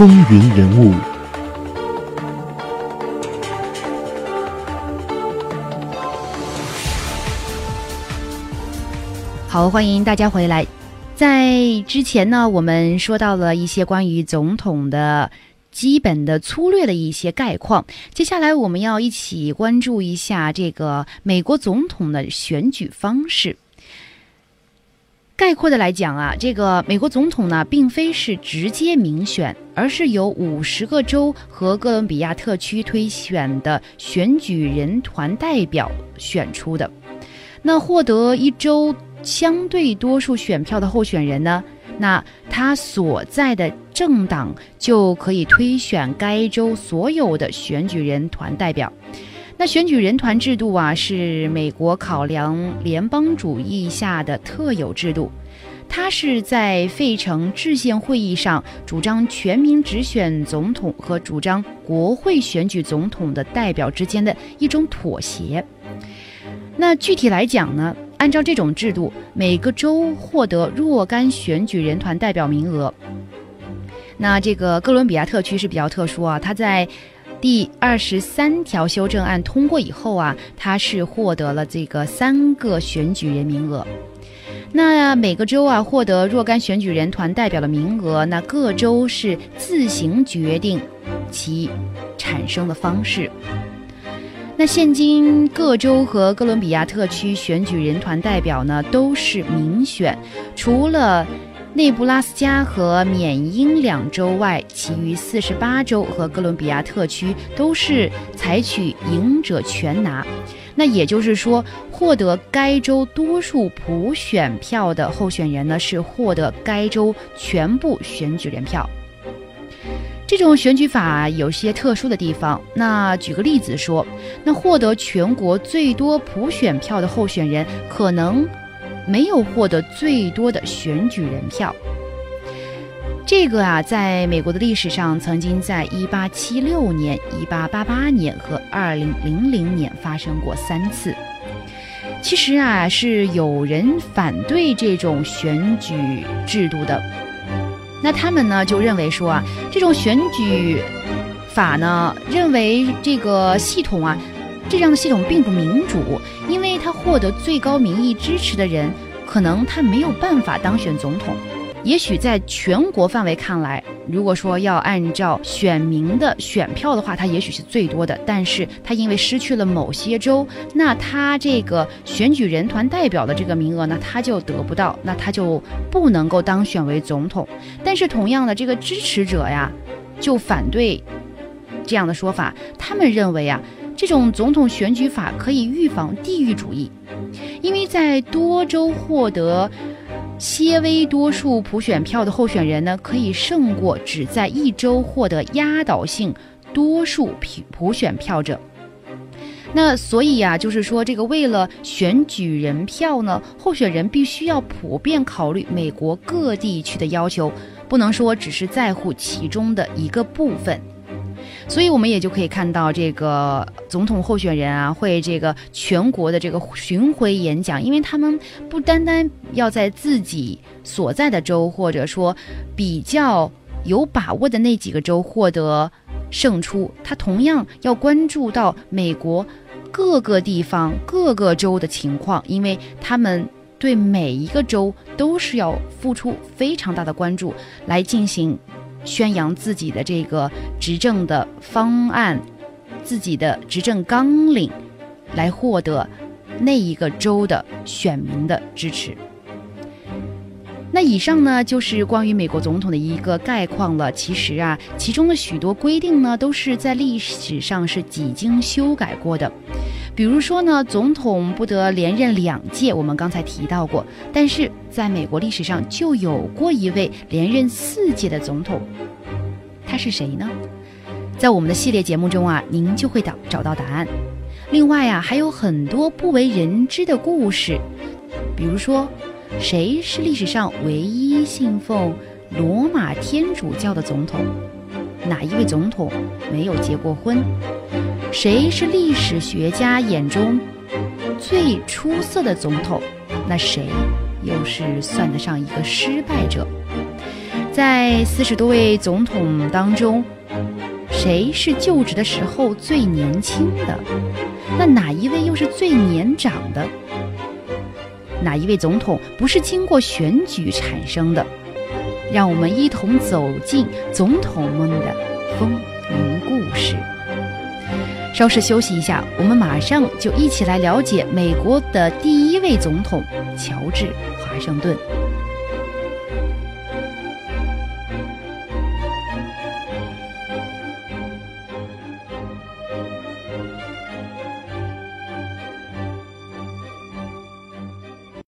风云人物。好，欢迎大家回来。在之前呢，我们说到了一些关于总统的基本的粗略的一些概况。接下来，我们要一起关注一下这个美国总统的选举方式。概括的来讲啊，这个美国总统呢，并非是直接民选，而是由五十个州和哥伦比亚特区推选的选举人团代表选出的。那获得一州。相对多数选票的候选人呢，那他所在的政党就可以推选该州所有的选举人团代表。那选举人团制度啊，是美国考量联邦主义下的特有制度，它是在费城制宪会议上主张全民直选总统和主张国会选举总统的代表之间的一种妥协。那具体来讲呢？按照这种制度，每个州获得若干选举人团代表名额。那这个哥伦比亚特区是比较特殊啊，它在第二十三条修正案通过以后啊，它是获得了这个三个选举人名额。那每个州啊获得若干选举人团代表的名额，那各州是自行决定其产生的方式。那现今各州和哥伦比亚特区选举人团代表呢，都是民选，除了内布拉斯加和缅因两州外，其余四十八州和哥伦比亚特区都是采取赢者全拿。那也就是说，获得该州多数普选票的候选人呢，是获得该州全部选举人票。这种选举法有些特殊的地方。那举个例子说，那获得全国最多普选票的候选人，可能没有获得最多的选举人票。这个啊，在美国的历史上，曾经在1876年、1888年和2000年发生过三次。其实啊，是有人反对这种选举制度的。那他们呢就认为说啊，这种选举法呢，认为这个系统啊，这样的系统并不民主，因为他获得最高民意支持的人，可能他没有办法当选总统。也许在全国范围看来，如果说要按照选民的选票的话，他也许是最多的。但是他因为失去了某些州，那他这个选举人团代表的这个名额呢，他就得不到，那他就不能够当选为总统。但是同样的，这个支持者呀，就反对这样的说法。他们认为啊，这种总统选举法可以预防地域主义，因为在多州获得。些微多数普选票的候选人呢，可以胜过只在一周获得压倒性多数普普选票者。那所以呀，就是说，这个为了选举人票呢，候选人必须要普遍考虑美国各地区的要求，不能说只是在乎其中的一个部分。所以，我们也就可以看到，这个总统候选人啊，会这个全国的这个巡回演讲，因为他们不单单要在自己所在的州，或者说比较有把握的那几个州获得胜出，他同样要关注到美国各个地方、各个州的情况，因为他们对每一个州都是要付出非常大的关注来进行。宣扬自己的这个执政的方案，自己的执政纲领，来获得那一个州的选民的支持。那以上呢，就是关于美国总统的一个概况了。其实啊，其中的许多规定呢，都是在历史上是几经修改过的。比如说呢，总统不得连任两届，我们刚才提到过。但是在美国历史上就有过一位连任四届的总统，他是谁呢？在我们的系列节目中啊，您就会找找到答案。另外啊，还有很多不为人知的故事，比如说，谁是历史上唯一信奉罗马天主教的总统？哪一位总统没有结过婚？谁是历史学家眼中最出色的总统？那谁又是算得上一个失败者？在四十多位总统当中，谁是就职的时候最年轻的？那哪一位又是最年长的？哪一位总统不是经过选举产生的？让我们一同走进总统们的风云故事。稍事休息一下，我们马上就一起来了解美国的第一位总统乔治华盛顿。